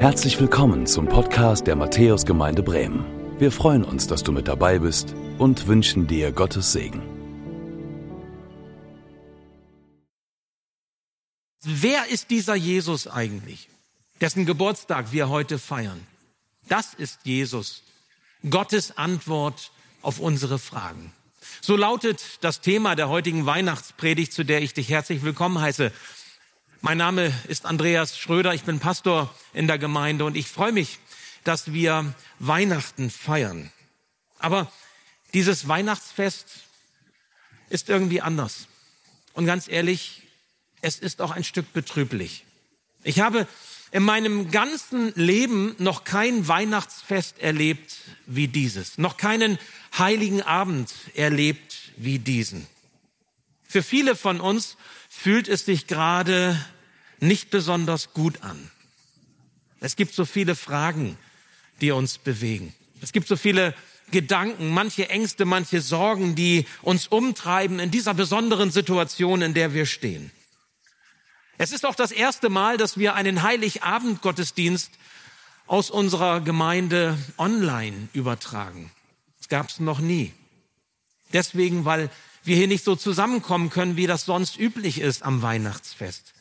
Herzlich willkommen zum Podcast der Matthäusgemeinde Bremen. Wir freuen uns, dass du mit dabei bist und wünschen dir Gottes Segen. Wer ist dieser Jesus eigentlich, dessen Geburtstag wir heute feiern? Das ist Jesus, Gottes Antwort auf unsere Fragen. So lautet das Thema der heutigen Weihnachtspredigt, zu der ich dich herzlich willkommen heiße. Mein Name ist Andreas Schröder, ich bin Pastor in der Gemeinde und ich freue mich, dass wir Weihnachten feiern. Aber dieses Weihnachtsfest ist irgendwie anders. Und ganz ehrlich, es ist auch ein Stück betrüblich. Ich habe in meinem ganzen Leben noch kein Weihnachtsfest erlebt wie dieses, noch keinen heiligen Abend erlebt wie diesen. Für viele von uns fühlt es sich gerade nicht besonders gut an. Es gibt so viele Fragen, die uns bewegen. Es gibt so viele Gedanken, manche Ängste, manche Sorgen, die uns umtreiben in dieser besonderen Situation, in der wir stehen. Es ist auch das erste Mal, dass wir einen Heiligabend-Gottesdienst aus unserer Gemeinde online übertragen. Das gab es noch nie. Deswegen, weil wir hier nicht so zusammenkommen können, wie das sonst üblich ist am Weihnachtsfest.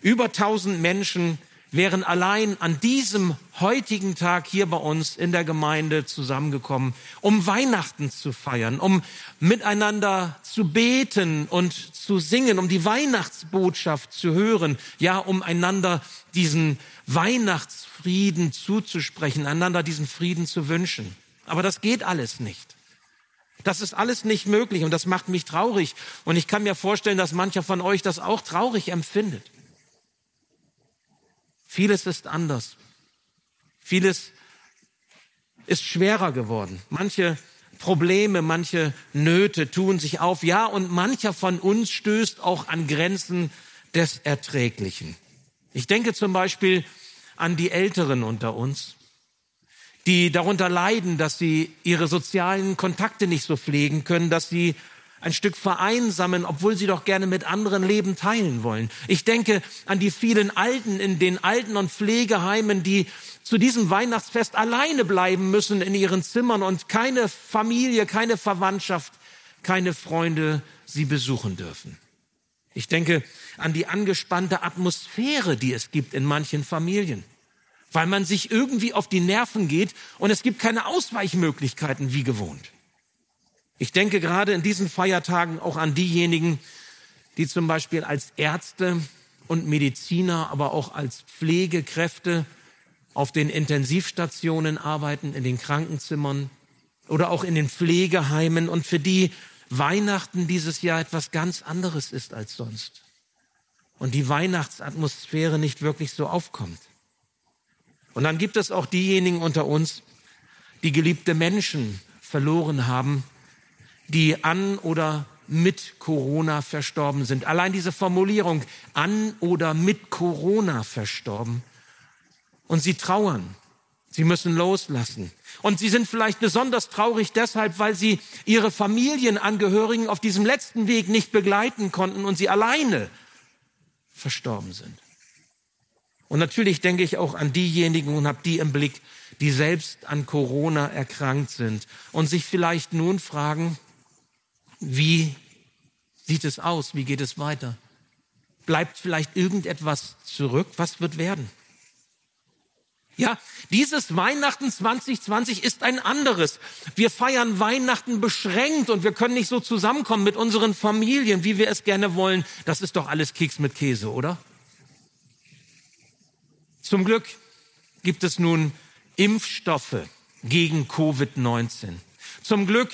Über tausend Menschen wären allein an diesem heutigen Tag hier bei uns in der Gemeinde zusammengekommen, um Weihnachten zu feiern, um miteinander zu beten und zu singen, um die Weihnachtsbotschaft zu hören, ja, um einander diesen Weihnachtsfrieden zuzusprechen, einander diesen Frieden zu wünschen. Aber das geht alles nicht. Das ist alles nicht möglich und das macht mich traurig. Und ich kann mir vorstellen, dass mancher von euch das auch traurig empfindet. Vieles ist anders. Vieles ist schwerer geworden. Manche Probleme, manche Nöte tun sich auf. Ja, und mancher von uns stößt auch an Grenzen des Erträglichen. Ich denke zum Beispiel an die Älteren unter uns, die darunter leiden, dass sie ihre sozialen Kontakte nicht so pflegen können, dass sie ein Stück vereinsamen, obwohl sie doch gerne mit anderen Leben teilen wollen. Ich denke an die vielen Alten in den Alten- und Pflegeheimen, die zu diesem Weihnachtsfest alleine bleiben müssen in ihren Zimmern und keine Familie, keine Verwandtschaft, keine Freunde sie besuchen dürfen. Ich denke an die angespannte Atmosphäre, die es gibt in manchen Familien, weil man sich irgendwie auf die Nerven geht und es gibt keine Ausweichmöglichkeiten wie gewohnt. Ich denke gerade in diesen Feiertagen auch an diejenigen, die zum Beispiel als Ärzte und Mediziner, aber auch als Pflegekräfte auf den Intensivstationen arbeiten, in den Krankenzimmern oder auch in den Pflegeheimen und für die Weihnachten dieses Jahr etwas ganz anderes ist als sonst. Und die Weihnachtsatmosphäre nicht wirklich so aufkommt. Und dann gibt es auch diejenigen unter uns, die geliebte Menschen verloren haben die an oder mit Corona verstorben sind. Allein diese Formulierung, an oder mit Corona verstorben. Und sie trauern. Sie müssen loslassen. Und sie sind vielleicht besonders traurig deshalb, weil sie ihre Familienangehörigen auf diesem letzten Weg nicht begleiten konnten und sie alleine verstorben sind. Und natürlich denke ich auch an diejenigen und habe die im Blick, die selbst an Corona erkrankt sind und sich vielleicht nun fragen, wie sieht es aus? Wie geht es weiter? Bleibt vielleicht irgendetwas zurück? Was wird werden? Ja, dieses Weihnachten 2020 ist ein anderes. Wir feiern Weihnachten beschränkt und wir können nicht so zusammenkommen mit unseren Familien, wie wir es gerne wollen. Das ist doch alles Keks mit Käse, oder? Zum Glück gibt es nun Impfstoffe gegen Covid-19. Zum Glück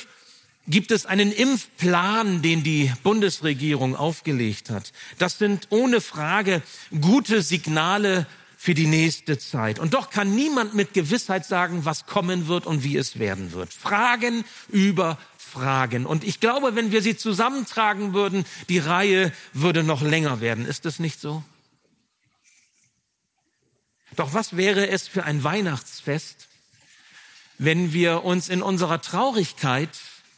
gibt es einen Impfplan, den die Bundesregierung aufgelegt hat. Das sind ohne Frage gute Signale für die nächste Zeit. Und doch kann niemand mit Gewissheit sagen, was kommen wird und wie es werden wird. Fragen über Fragen. Und ich glaube, wenn wir sie zusammentragen würden, die Reihe würde noch länger werden. Ist es nicht so? Doch was wäre es für ein Weihnachtsfest, wenn wir uns in unserer Traurigkeit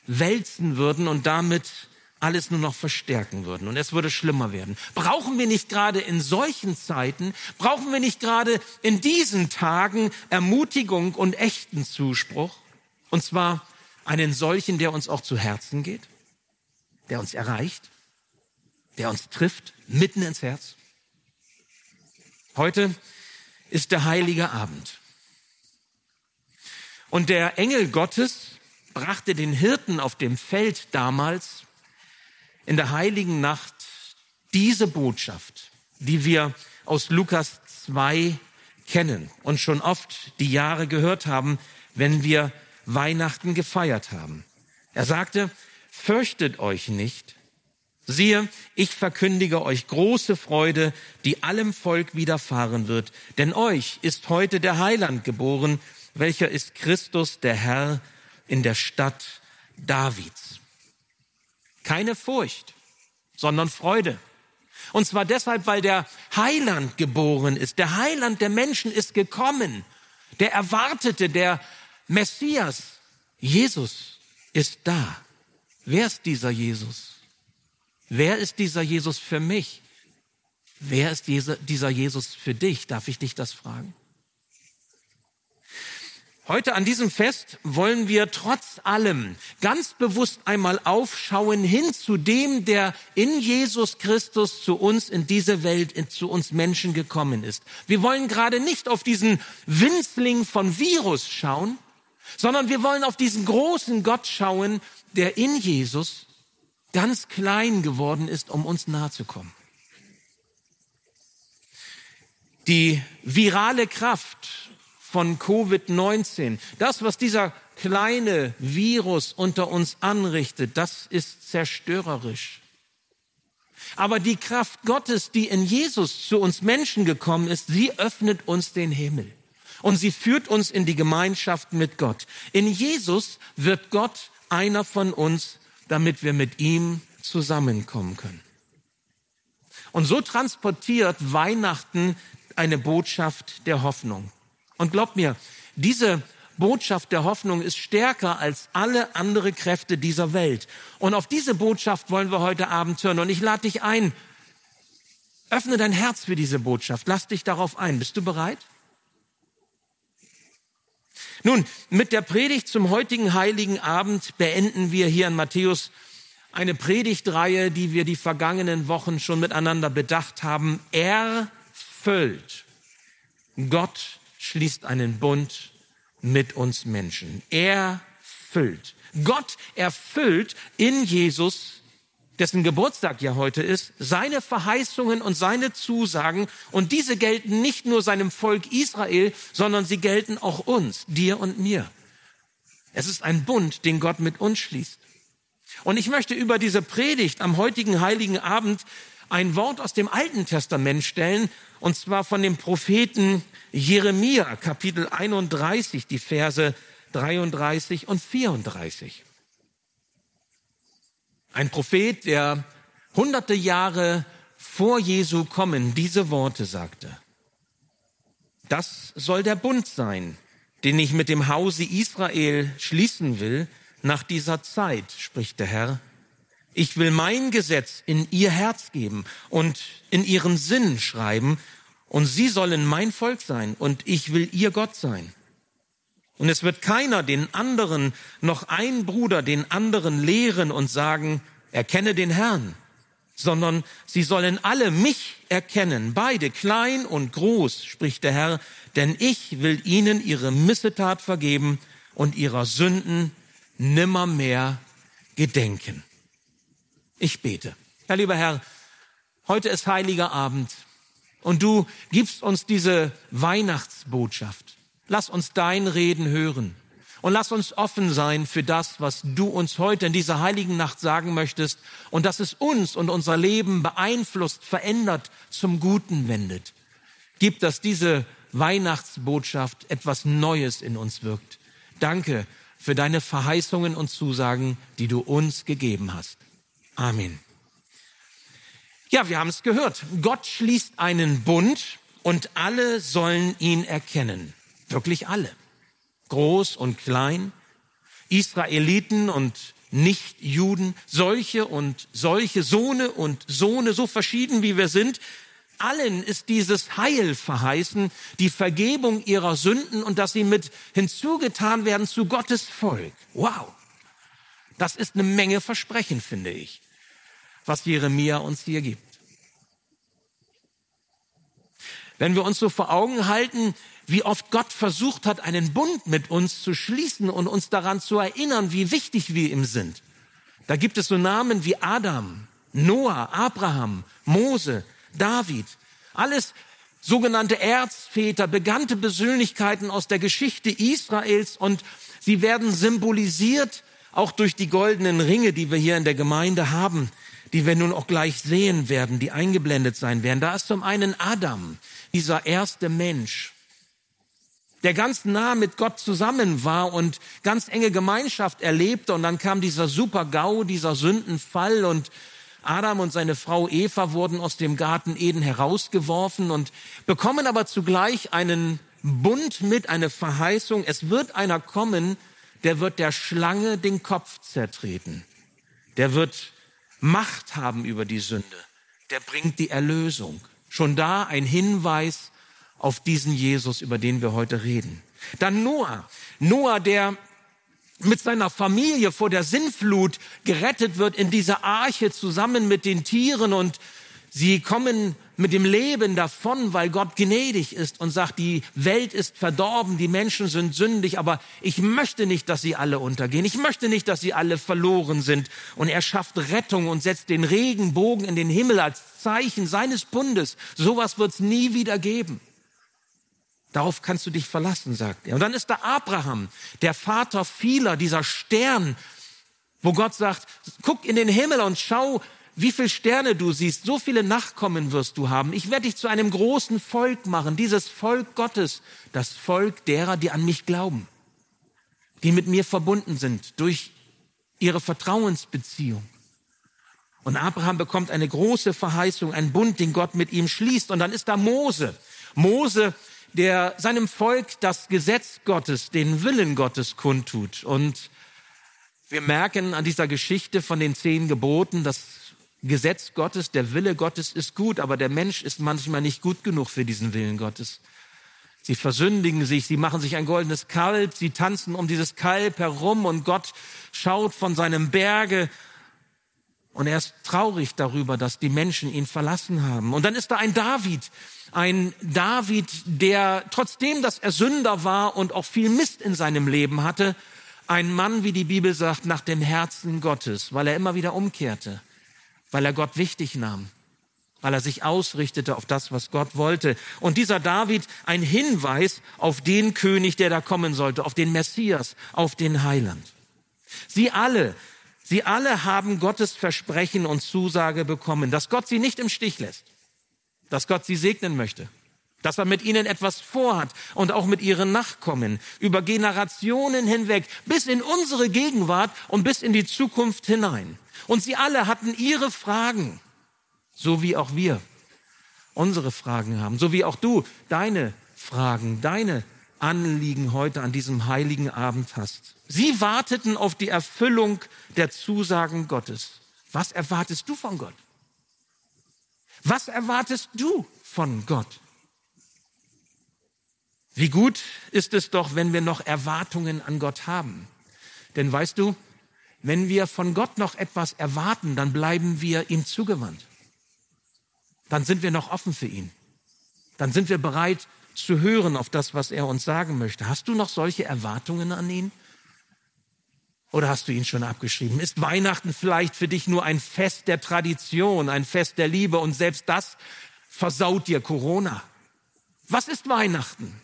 wälzen würden und damit alles nur noch verstärken würden und es würde schlimmer werden. Brauchen wir nicht gerade in solchen Zeiten, brauchen wir nicht gerade in diesen Tagen Ermutigung und echten Zuspruch? Und zwar einen solchen, der uns auch zu Herzen geht, der uns erreicht, der uns trifft, mitten ins Herz. Heute ist der heilige Abend. Und der Engel Gottes brachte den Hirten auf dem Feld damals in der heiligen Nacht diese Botschaft, die wir aus Lukas 2 kennen und schon oft die Jahre gehört haben, wenn wir Weihnachten gefeiert haben. Er sagte, fürchtet euch nicht. Siehe, ich verkündige euch große Freude, die allem Volk widerfahren wird. Denn euch ist heute der Heiland geboren, welcher ist Christus, der Herr, in der Stadt Davids. Keine Furcht, sondern Freude. Und zwar deshalb, weil der Heiland geboren ist. Der Heiland der Menschen ist gekommen. Der Erwartete, der Messias, Jesus ist da. Wer ist dieser Jesus? Wer ist dieser Jesus für mich? Wer ist dieser Jesus für dich? Darf ich dich das fragen? Heute an diesem Fest wollen wir trotz allem ganz bewusst einmal aufschauen hin zu dem, der in Jesus Christus zu uns in diese Welt, zu uns Menschen gekommen ist. Wir wollen gerade nicht auf diesen Winzling von Virus schauen, sondern wir wollen auf diesen großen Gott schauen, der in Jesus ganz klein geworden ist, um uns nahe zu kommen. Die virale Kraft von Covid-19. Das, was dieser kleine Virus unter uns anrichtet, das ist zerstörerisch. Aber die Kraft Gottes, die in Jesus zu uns Menschen gekommen ist, sie öffnet uns den Himmel. Und sie führt uns in die Gemeinschaft mit Gott. In Jesus wird Gott einer von uns, damit wir mit ihm zusammenkommen können. Und so transportiert Weihnachten eine Botschaft der Hoffnung. Und glaubt mir, diese Botschaft der Hoffnung ist stärker als alle andere Kräfte dieser Welt. Und auf diese Botschaft wollen wir heute Abend hören. Und ich lade dich ein, öffne dein Herz für diese Botschaft. Lass dich darauf ein. Bist du bereit? Nun, mit der Predigt zum heutigen heiligen Abend beenden wir hier in Matthäus eine Predigtreihe, die wir die vergangenen Wochen schon miteinander bedacht haben. Erfüllt. Gott schließt einen Bund mit uns Menschen. Er füllt. Gott erfüllt in Jesus, dessen Geburtstag ja heute ist, seine Verheißungen und seine Zusagen. Und diese gelten nicht nur seinem Volk Israel, sondern sie gelten auch uns, dir und mir. Es ist ein Bund, den Gott mit uns schließt. Und ich möchte über diese Predigt am heutigen heiligen Abend ein Wort aus dem Alten Testament stellen, und zwar von dem Propheten Jeremia, Kapitel 31, die Verse 33 und 34. Ein Prophet, der hunderte Jahre vor Jesu kommen diese Worte sagte. Das soll der Bund sein, den ich mit dem Hause Israel schließen will nach dieser Zeit, spricht der Herr. Ich will mein Gesetz in ihr Herz geben und in ihren Sinn schreiben, und sie sollen mein Volk sein, und ich will ihr Gott sein. Und es wird keiner den anderen, noch ein Bruder den anderen lehren und sagen, erkenne den Herrn, sondern sie sollen alle mich erkennen, beide klein und groß, spricht der Herr, denn ich will ihnen ihre Missetat vergeben und ihrer Sünden nimmermehr gedenken. Ich bete. Herr lieber Herr, heute ist heiliger Abend und du gibst uns diese Weihnachtsbotschaft. Lass uns dein Reden hören und lass uns offen sein für das, was du uns heute in dieser heiligen Nacht sagen möchtest und dass es uns und unser Leben beeinflusst, verändert, zum Guten wendet. Gib, dass diese Weihnachtsbotschaft etwas Neues in uns wirkt. Danke für deine Verheißungen und Zusagen, die du uns gegeben hast. Amen. Ja, wir haben es gehört. Gott schließt einen Bund und alle sollen ihn erkennen. Wirklich alle. Groß und klein, Israeliten und Nichtjuden, solche und solche, Sohne und Sohne, so verschieden wie wir sind, allen ist dieses Heil verheißen, die Vergebung ihrer Sünden und dass sie mit hinzugetan werden zu Gottes Volk. Wow. Das ist eine Menge Versprechen, finde ich, was Jeremia uns hier gibt. Wenn wir uns so vor Augen halten, wie oft Gott versucht hat, einen Bund mit uns zu schließen und uns daran zu erinnern, wie wichtig wir ihm sind. Da gibt es so Namen wie Adam, Noah, Abraham, Mose, David. Alles sogenannte Erzväter, bekannte Persönlichkeiten aus der Geschichte Israels und sie werden symbolisiert auch durch die goldenen Ringe, die wir hier in der Gemeinde haben, die wir nun auch gleich sehen werden, die eingeblendet sein werden. Da ist zum einen Adam, dieser erste Mensch, der ganz nah mit Gott zusammen war und ganz enge Gemeinschaft erlebte. Und dann kam dieser Super-GAU, dieser Sündenfall und Adam und seine Frau Eva wurden aus dem Garten Eden herausgeworfen und bekommen aber zugleich einen Bund mit, eine Verheißung. Es wird einer kommen, der wird der Schlange den Kopf zertreten. Der wird Macht haben über die Sünde. Der bringt die Erlösung. Schon da ein Hinweis auf diesen Jesus, über den wir heute reden. Dann Noah. Noah, der mit seiner Familie vor der Sinnflut gerettet wird in dieser Arche zusammen mit den Tieren und sie kommen mit dem Leben davon, weil Gott gnädig ist und sagt, die Welt ist verdorben, die Menschen sind sündig, aber ich möchte nicht, dass sie alle untergehen. Ich möchte nicht, dass sie alle verloren sind. Und er schafft Rettung und setzt den Regenbogen in den Himmel als Zeichen seines Bundes. Sowas wird es nie wieder geben. Darauf kannst du dich verlassen, sagt er. Und dann ist da Abraham, der Vater vieler, dieser Stern, wo Gott sagt, guck in den Himmel und schau, wie viele Sterne du siehst, so viele Nachkommen wirst du haben. Ich werde dich zu einem großen Volk machen, dieses Volk Gottes, das Volk derer, die an mich glauben, die mit mir verbunden sind durch ihre Vertrauensbeziehung. Und Abraham bekommt eine große Verheißung, einen Bund, den Gott mit ihm schließt. Und dann ist da Mose. Mose der seinem Volk das Gesetz Gottes, den Willen Gottes kundtut. Und wir merken an dieser Geschichte von den zehn Geboten, das Gesetz Gottes, der Wille Gottes ist gut, aber der Mensch ist manchmal nicht gut genug für diesen Willen Gottes. Sie versündigen sich, sie machen sich ein goldenes Kalb, sie tanzen um dieses Kalb herum und Gott schaut von seinem Berge und er ist traurig darüber, dass die Menschen ihn verlassen haben. Und dann ist da ein David, ein David, der trotzdem, dass er Sünder war und auch viel Mist in seinem Leben hatte, ein Mann, wie die Bibel sagt, nach dem Herzen Gottes, weil er immer wieder umkehrte, weil er Gott wichtig nahm, weil er sich ausrichtete auf das, was Gott wollte. Und dieser David ein Hinweis auf den König, der da kommen sollte, auf den Messias, auf den Heiland. Sie alle, sie alle haben Gottes Versprechen und Zusage bekommen, dass Gott sie nicht im Stich lässt dass Gott sie segnen möchte, dass er mit ihnen etwas vorhat und auch mit ihren Nachkommen über Generationen hinweg bis in unsere Gegenwart und bis in die Zukunft hinein. Und sie alle hatten ihre Fragen, so wie auch wir unsere Fragen haben, so wie auch du deine Fragen, deine Anliegen heute an diesem heiligen Abend hast. Sie warteten auf die Erfüllung der Zusagen Gottes. Was erwartest du von Gott? Was erwartest du von Gott? Wie gut ist es doch, wenn wir noch Erwartungen an Gott haben. Denn weißt du, wenn wir von Gott noch etwas erwarten, dann bleiben wir ihm zugewandt. Dann sind wir noch offen für ihn. Dann sind wir bereit zu hören auf das, was er uns sagen möchte. Hast du noch solche Erwartungen an ihn? Oder hast du ihn schon abgeschrieben? Ist Weihnachten vielleicht für dich nur ein Fest der Tradition, ein Fest der Liebe und selbst das versaut dir Corona? Was ist Weihnachten?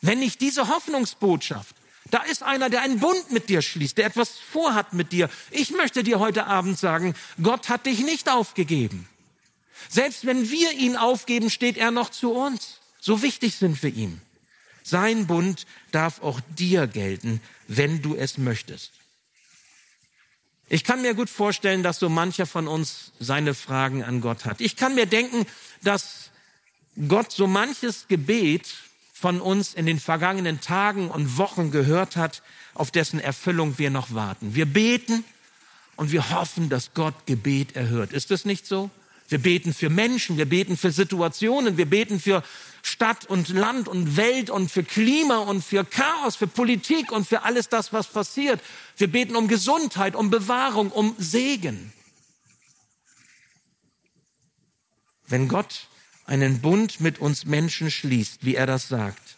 Wenn nicht diese Hoffnungsbotschaft. Da ist einer, der einen Bund mit dir schließt, der etwas vorhat mit dir. Ich möchte dir heute Abend sagen, Gott hat dich nicht aufgegeben. Selbst wenn wir ihn aufgeben, steht er noch zu uns. So wichtig sind wir ihm. Sein Bund darf auch dir gelten, wenn du es möchtest. Ich kann mir gut vorstellen, dass so mancher von uns seine Fragen an Gott hat. Ich kann mir denken, dass Gott so manches Gebet von uns in den vergangenen Tagen und Wochen gehört hat, auf dessen Erfüllung wir noch warten. Wir beten und wir hoffen, dass Gott Gebet erhört. Ist das nicht so? Wir beten für Menschen, wir beten für Situationen, wir beten für Stadt und Land und Welt und für Klima und für Chaos, für Politik und für alles das, was passiert. Wir beten um Gesundheit, um Bewahrung, um Segen. Wenn Gott einen Bund mit uns Menschen schließt, wie er das sagt,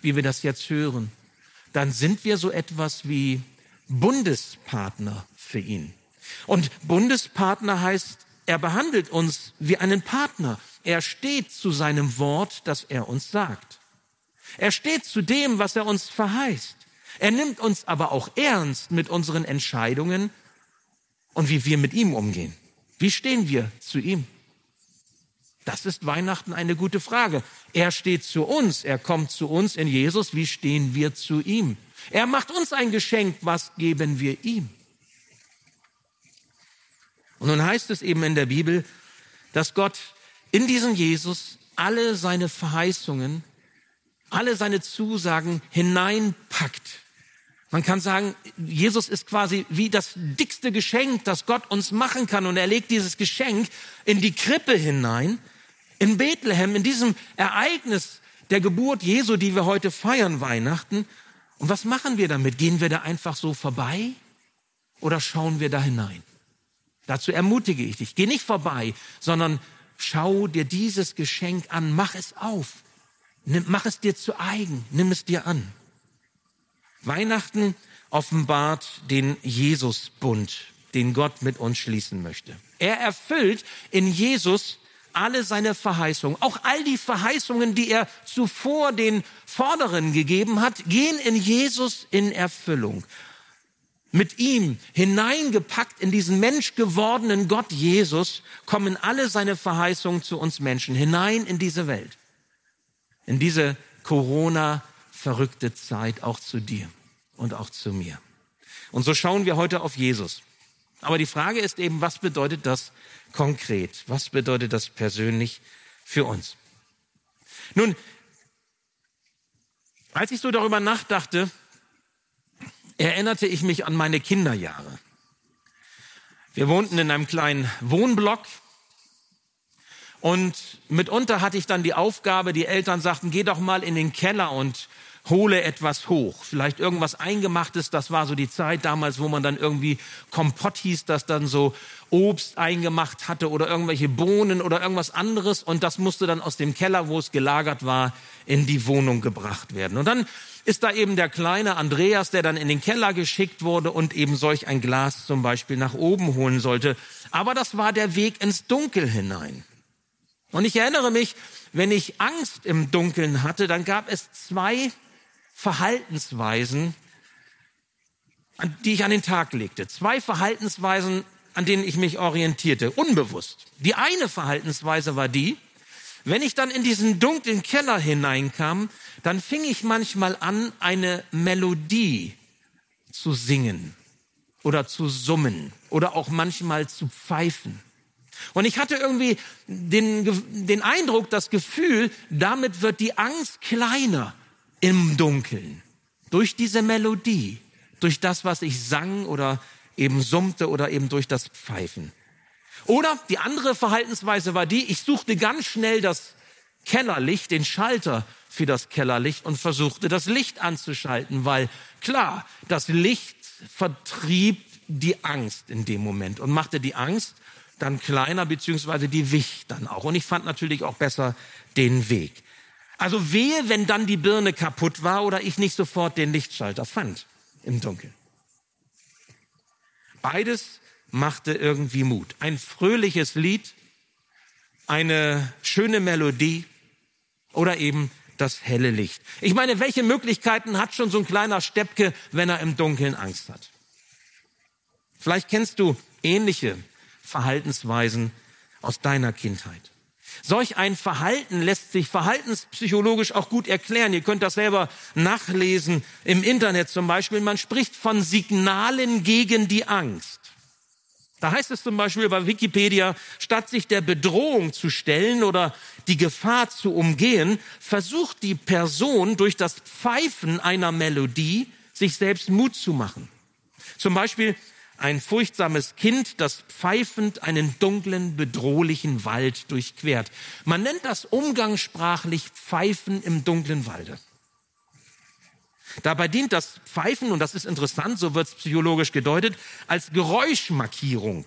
wie wir das jetzt hören, dann sind wir so etwas wie Bundespartner für ihn. Und Bundespartner heißt, er behandelt uns wie einen Partner. Er steht zu seinem Wort, das er uns sagt. Er steht zu dem, was er uns verheißt. Er nimmt uns aber auch ernst mit unseren Entscheidungen und wie wir mit ihm umgehen. Wie stehen wir zu ihm? Das ist Weihnachten eine gute Frage. Er steht zu uns, er kommt zu uns in Jesus. Wie stehen wir zu ihm? Er macht uns ein Geschenk, was geben wir ihm? Und nun heißt es eben in der Bibel, dass Gott in diesen Jesus alle seine Verheißungen, alle seine Zusagen hineinpackt. Man kann sagen, Jesus ist quasi wie das dickste Geschenk, das Gott uns machen kann. Und er legt dieses Geschenk in die Krippe hinein, in Bethlehem, in diesem Ereignis der Geburt Jesu, die wir heute feiern, Weihnachten. Und was machen wir damit? Gehen wir da einfach so vorbei oder schauen wir da hinein? Dazu ermutige ich dich. Geh nicht vorbei, sondern schau dir dieses Geschenk an, mach es auf, nimm, mach es dir zu eigen, nimm es dir an. Weihnachten offenbart den Jesusbund, den Gott mit uns schließen möchte. Er erfüllt in Jesus alle seine Verheißungen, auch all die Verheißungen, die er zuvor den Vorderen gegeben hat, gehen in Jesus in Erfüllung. Mit ihm hineingepackt in diesen menschgewordenen Gott Jesus kommen alle seine Verheißungen zu uns Menschen hinein in diese Welt. In diese Corona verrückte Zeit auch zu dir und auch zu mir. Und so schauen wir heute auf Jesus. Aber die Frage ist eben, was bedeutet das konkret? Was bedeutet das persönlich für uns? Nun, als ich so darüber nachdachte, erinnerte ich mich an meine Kinderjahre. Wir wohnten in einem kleinen Wohnblock und mitunter hatte ich dann die Aufgabe, die Eltern sagten, geh doch mal in den Keller und hole etwas hoch. Vielleicht irgendwas Eingemachtes, das war so die Zeit damals, wo man dann irgendwie Kompott hieß, das dann so Obst eingemacht hatte oder irgendwelche Bohnen oder irgendwas anderes und das musste dann aus dem Keller, wo es gelagert war, in die Wohnung gebracht werden. Und dann ist da eben der kleine Andreas, der dann in den Keller geschickt wurde und eben solch ein Glas zum Beispiel nach oben holen sollte. Aber das war der Weg ins Dunkel hinein. Und ich erinnere mich, wenn ich Angst im Dunkeln hatte, dann gab es zwei Verhaltensweisen, die ich an den Tag legte. Zwei Verhaltensweisen, an denen ich mich orientierte, unbewusst. Die eine Verhaltensweise war die, wenn ich dann in diesen dunklen Keller hineinkam, dann fing ich manchmal an, eine Melodie zu singen oder zu summen oder auch manchmal zu pfeifen. Und ich hatte irgendwie den, den Eindruck, das Gefühl, damit wird die Angst kleiner im Dunkeln. Durch diese Melodie, durch das, was ich sang oder eben summte oder eben durch das Pfeifen. Oder die andere Verhaltensweise war die, ich suchte ganz schnell das Kellerlicht, den Schalter für das Kellerlicht und versuchte das Licht anzuschalten, weil klar, das Licht vertrieb die Angst in dem Moment und machte die Angst dann kleiner, beziehungsweise die wich dann auch. Und ich fand natürlich auch besser den Weg. Also wehe, wenn dann die Birne kaputt war oder ich nicht sofort den Lichtschalter fand im Dunkeln. Beides machte irgendwie Mut. Ein fröhliches Lied, eine schöne Melodie oder eben das helle Licht. Ich meine, welche Möglichkeiten hat schon so ein kleiner Steppke, wenn er im Dunkeln Angst hat? Vielleicht kennst du ähnliche Verhaltensweisen aus deiner Kindheit. Solch ein Verhalten lässt sich verhaltenspsychologisch auch gut erklären. Ihr könnt das selber nachlesen im Internet zum Beispiel. Man spricht von Signalen gegen die Angst. Da heißt es zum Beispiel bei Wikipedia, statt sich der Bedrohung zu stellen oder die Gefahr zu umgehen, versucht die Person durch das Pfeifen einer Melodie sich selbst Mut zu machen. Zum Beispiel ein furchtsames Kind, das pfeifend einen dunklen, bedrohlichen Wald durchquert. Man nennt das umgangssprachlich Pfeifen im dunklen Walde. Dabei dient das Pfeifen, und das ist interessant, so wird es psychologisch gedeutet, als Geräuschmarkierung,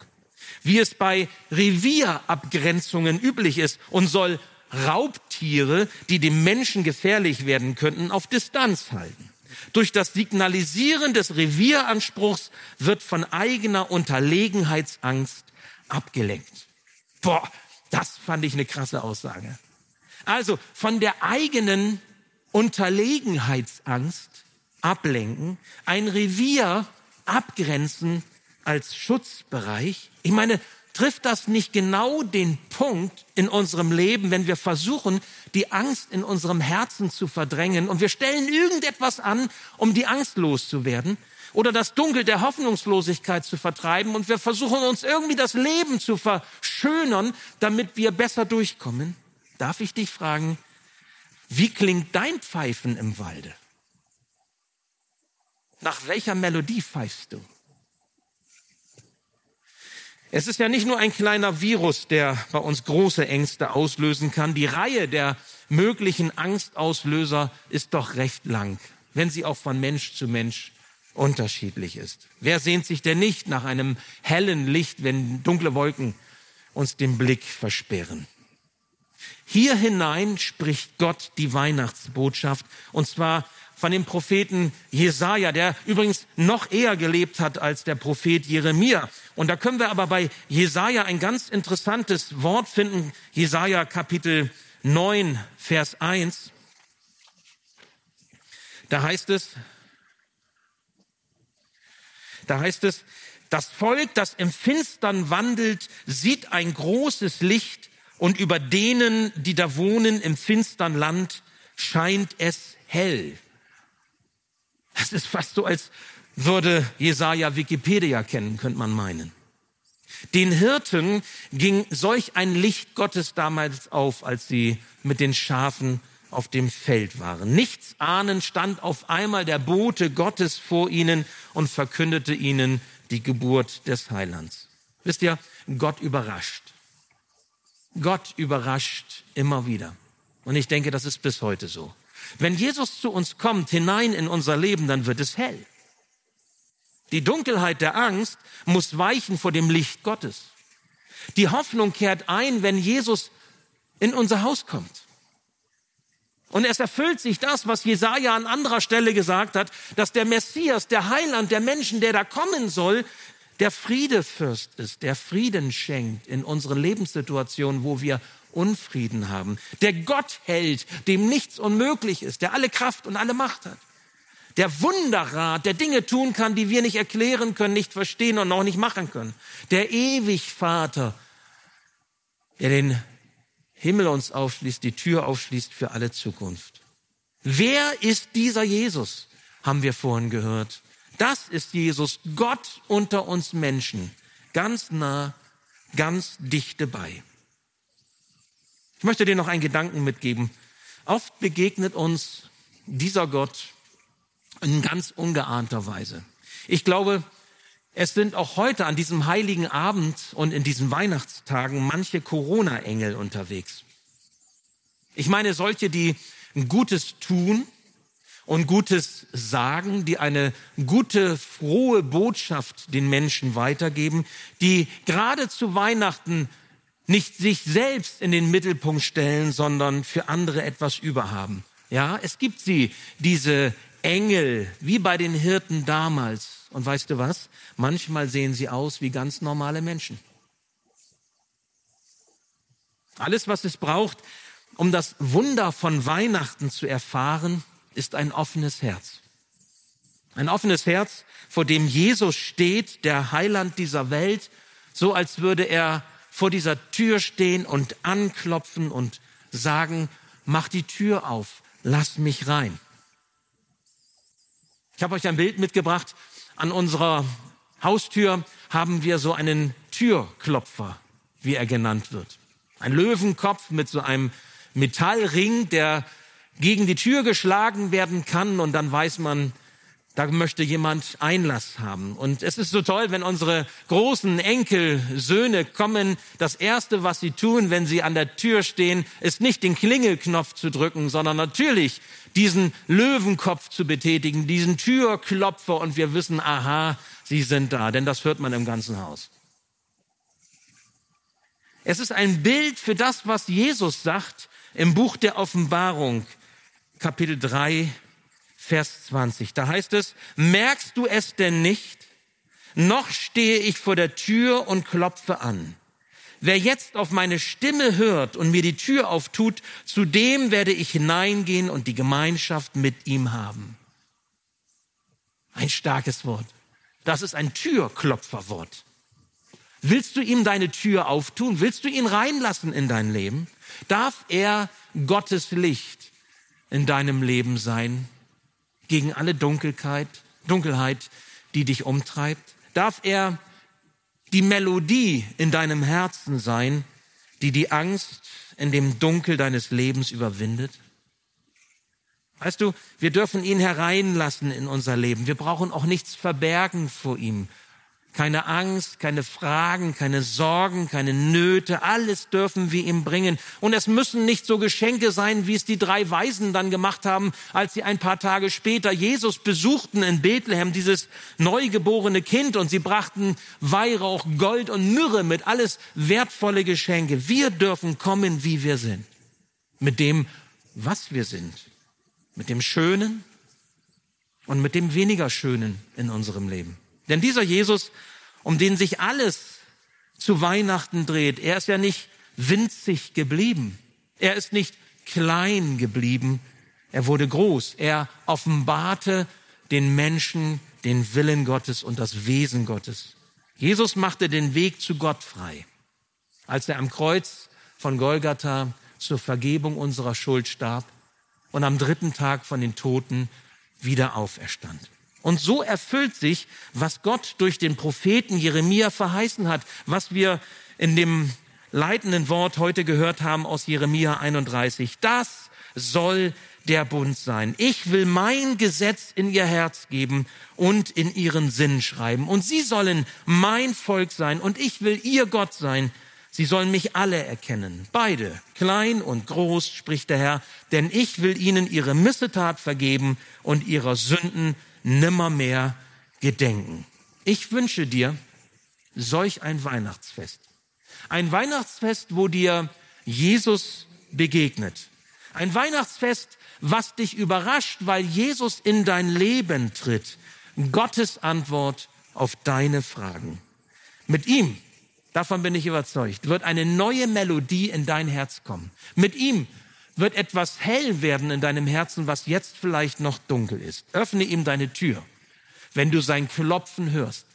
wie es bei Revierabgrenzungen üblich ist und soll Raubtiere, die dem Menschen gefährlich werden könnten, auf Distanz halten. Durch das Signalisieren des Revieranspruchs wird von eigener Unterlegenheitsangst abgelenkt. Boah, das fand ich eine krasse Aussage. Also von der eigenen Unterlegenheitsangst ablenken, ein Revier abgrenzen als Schutzbereich. Ich meine, trifft das nicht genau den Punkt in unserem Leben, wenn wir versuchen, die Angst in unserem Herzen zu verdrängen und wir stellen irgendetwas an, um die Angst loszuwerden oder das Dunkel der Hoffnungslosigkeit zu vertreiben und wir versuchen uns irgendwie das Leben zu verschönern, damit wir besser durchkommen? Darf ich dich fragen, wie klingt dein Pfeifen im Walde? Nach welcher Melodie pfeifst du? Es ist ja nicht nur ein kleiner Virus, der bei uns große Ängste auslösen kann. Die Reihe der möglichen Angstauslöser ist doch recht lang, wenn sie auch von Mensch zu Mensch unterschiedlich ist. Wer sehnt sich denn nicht nach einem hellen Licht, wenn dunkle Wolken uns den Blick versperren? Hier hinein spricht Gott die Weihnachtsbotschaft und zwar von dem Propheten Jesaja, der übrigens noch eher gelebt hat als der Prophet Jeremia. Und da können wir aber bei Jesaja ein ganz interessantes Wort finden. Jesaja Kapitel 9, Vers 1. Da heißt es, da heißt es, das Volk, das im Finstern wandelt, sieht ein großes Licht und über denen, die da wohnen im finstern Land, scheint es hell. Das ist fast so, als würde Jesaja Wikipedia kennen, könnte man meinen. Den Hirten ging solch ein Licht Gottes damals auf, als sie mit den Schafen auf dem Feld waren. Nichts ahnend stand auf einmal der Bote Gottes vor ihnen und verkündete ihnen die Geburt des Heilands. Wisst ihr, Gott überrascht. Gott überrascht immer wieder. Und ich denke, das ist bis heute so. Wenn Jesus zu uns kommt, hinein in unser Leben, dann wird es hell. Die Dunkelheit der Angst muss weichen vor dem Licht Gottes. Die Hoffnung kehrt ein, wenn Jesus in unser Haus kommt. Und es erfüllt sich das, was Jesaja an anderer Stelle gesagt hat, dass der Messias, der Heiland der Menschen, der da kommen soll, der Friedefürst ist, der Frieden schenkt in unseren Lebenssituationen, wo wir Unfrieden haben. Der Gott hält, dem nichts unmöglich ist, der alle Kraft und alle Macht hat. Der Wunderrat, der Dinge tun kann, die wir nicht erklären können, nicht verstehen und auch nicht machen können. Der Ewigvater, der den Himmel uns aufschließt, die Tür aufschließt für alle Zukunft. Wer ist dieser Jesus? Haben wir vorhin gehört. Das ist Jesus, Gott unter uns Menschen, ganz nah, ganz dicht dabei. Ich möchte dir noch einen Gedanken mitgeben. Oft begegnet uns dieser Gott in ganz ungeahnter Weise. Ich glaube, es sind auch heute an diesem heiligen Abend und in diesen Weihnachtstagen manche Corona-Engel unterwegs. Ich meine solche, die Gutes tun und Gutes sagen, die eine gute, frohe Botschaft den Menschen weitergeben, die gerade zu Weihnachten nicht sich selbst in den Mittelpunkt stellen, sondern für andere etwas überhaben. Ja, es gibt sie, diese Engel, wie bei den Hirten damals. Und weißt du was? Manchmal sehen sie aus wie ganz normale Menschen. Alles, was es braucht, um das Wunder von Weihnachten zu erfahren, ist ein offenes Herz. Ein offenes Herz, vor dem Jesus steht, der Heiland dieser Welt, so als würde er vor dieser Tür stehen und anklopfen und sagen, mach die Tür auf, lass mich rein. Ich habe euch ein Bild mitgebracht. An unserer Haustür haben wir so einen Türklopfer, wie er genannt wird. Ein Löwenkopf mit so einem Metallring, der gegen die Tür geschlagen werden kann und dann weiß man, da möchte jemand Einlass haben. Und es ist so toll, wenn unsere großen Enkel, Söhne kommen. Das Erste, was sie tun, wenn sie an der Tür stehen, ist nicht den Klingelknopf zu drücken, sondern natürlich diesen Löwenkopf zu betätigen, diesen Türklopfer. Und wir wissen, aha, sie sind da, denn das hört man im ganzen Haus. Es ist ein Bild für das, was Jesus sagt im Buch der Offenbarung, Kapitel 3, Vers 20. Da heißt es, merkst du es denn nicht? Noch stehe ich vor der Tür und klopfe an. Wer jetzt auf meine Stimme hört und mir die Tür auftut, zu dem werde ich hineingehen und die Gemeinschaft mit ihm haben. Ein starkes Wort. Das ist ein Türklopferwort. Willst du ihm deine Tür auftun? Willst du ihn reinlassen in dein Leben? Darf er Gottes Licht in deinem Leben sein? Gegen alle Dunkelheit, Dunkelheit, die dich umtreibt? Darf er die Melodie in deinem Herzen sein, die die Angst in dem Dunkel deines Lebens überwindet? Weißt du, wir dürfen ihn hereinlassen in unser Leben. Wir brauchen auch nichts verbergen vor ihm. Keine Angst, keine Fragen, keine Sorgen, keine Nöte, alles dürfen wir ihm bringen. Und es müssen nicht so Geschenke sein, wie es die drei Weisen dann gemacht haben, als sie ein paar Tage später Jesus besuchten in Bethlehem, dieses neugeborene Kind, und sie brachten Weihrauch, Gold und Myrrhe mit, alles wertvolle Geschenke. Wir dürfen kommen, wie wir sind. Mit dem, was wir sind. Mit dem Schönen und mit dem weniger Schönen in unserem Leben. Denn dieser Jesus, um den sich alles zu Weihnachten dreht, er ist ja nicht winzig geblieben. Er ist nicht klein geblieben. Er wurde groß. Er offenbarte den Menschen den Willen Gottes und das Wesen Gottes. Jesus machte den Weg zu Gott frei. Als er am Kreuz von Golgatha zur Vergebung unserer Schuld starb und am dritten Tag von den Toten wieder auferstand. Und so erfüllt sich, was Gott durch den Propheten Jeremia verheißen hat, was wir in dem leitenden Wort heute gehört haben aus Jeremia 31. Das soll der Bund sein. Ich will mein Gesetz in ihr Herz geben und in ihren Sinn schreiben. Und sie sollen mein Volk sein und ich will ihr Gott sein. Sie sollen mich alle erkennen. Beide, klein und groß, spricht der Herr, denn ich will ihnen ihre Missetat vergeben und ihrer Sünden nimmermehr gedenken. Ich wünsche dir solch ein Weihnachtsfest. Ein Weihnachtsfest, wo dir Jesus begegnet. Ein Weihnachtsfest, was dich überrascht, weil Jesus in dein Leben tritt. Gottes Antwort auf deine Fragen. Mit ihm, davon bin ich überzeugt, wird eine neue Melodie in dein Herz kommen. Mit ihm wird etwas hell werden in deinem Herzen, was jetzt vielleicht noch dunkel ist. Öffne ihm deine Tür, wenn du sein Klopfen hörst.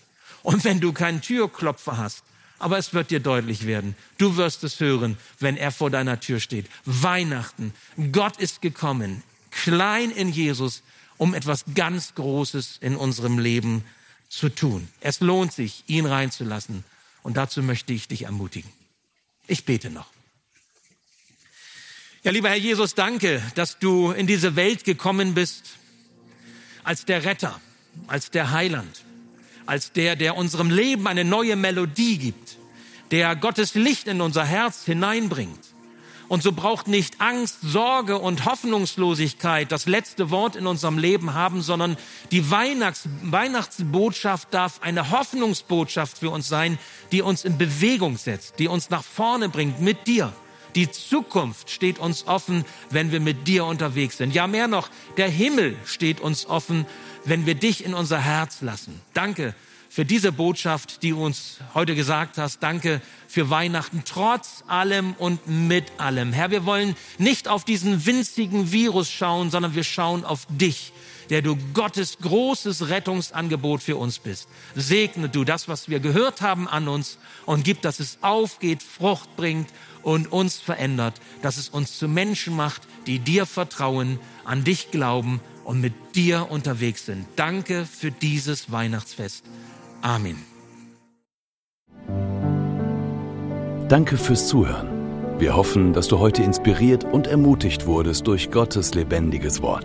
Und wenn du keinen Türklopfer hast, aber es wird dir deutlich werden, du wirst es hören, wenn er vor deiner Tür steht. Weihnachten, Gott ist gekommen, klein in Jesus, um etwas ganz Großes in unserem Leben zu tun. Es lohnt sich, ihn reinzulassen. Und dazu möchte ich dich ermutigen. Ich bete noch. Ja, lieber Herr Jesus, danke, dass du in diese Welt gekommen bist als der Retter, als der Heiland, als der, der unserem Leben eine neue Melodie gibt, der Gottes Licht in unser Herz hineinbringt. Und so braucht nicht Angst, Sorge und Hoffnungslosigkeit das letzte Wort in unserem Leben haben, sondern die Weihnachts Weihnachtsbotschaft darf eine Hoffnungsbotschaft für uns sein, die uns in Bewegung setzt, die uns nach vorne bringt mit dir die Zukunft steht uns offen, wenn wir mit dir unterwegs sind. Ja, mehr noch, der Himmel steht uns offen, wenn wir dich in unser Herz lassen. Danke für diese Botschaft, die du uns heute gesagt hast. Danke für Weihnachten, trotz allem und mit allem. Herr, wir wollen nicht auf diesen winzigen Virus schauen, sondern wir schauen auf dich, der du Gottes großes Rettungsangebot für uns bist. Segne du das, was wir gehört haben an uns und gib, dass es aufgeht, Frucht bringt und uns verändert, dass es uns zu Menschen macht, die dir vertrauen, an dich glauben und mit dir unterwegs sind. Danke für dieses Weihnachtsfest. Amen. Danke fürs Zuhören. Wir hoffen, dass du heute inspiriert und ermutigt wurdest durch Gottes lebendiges Wort.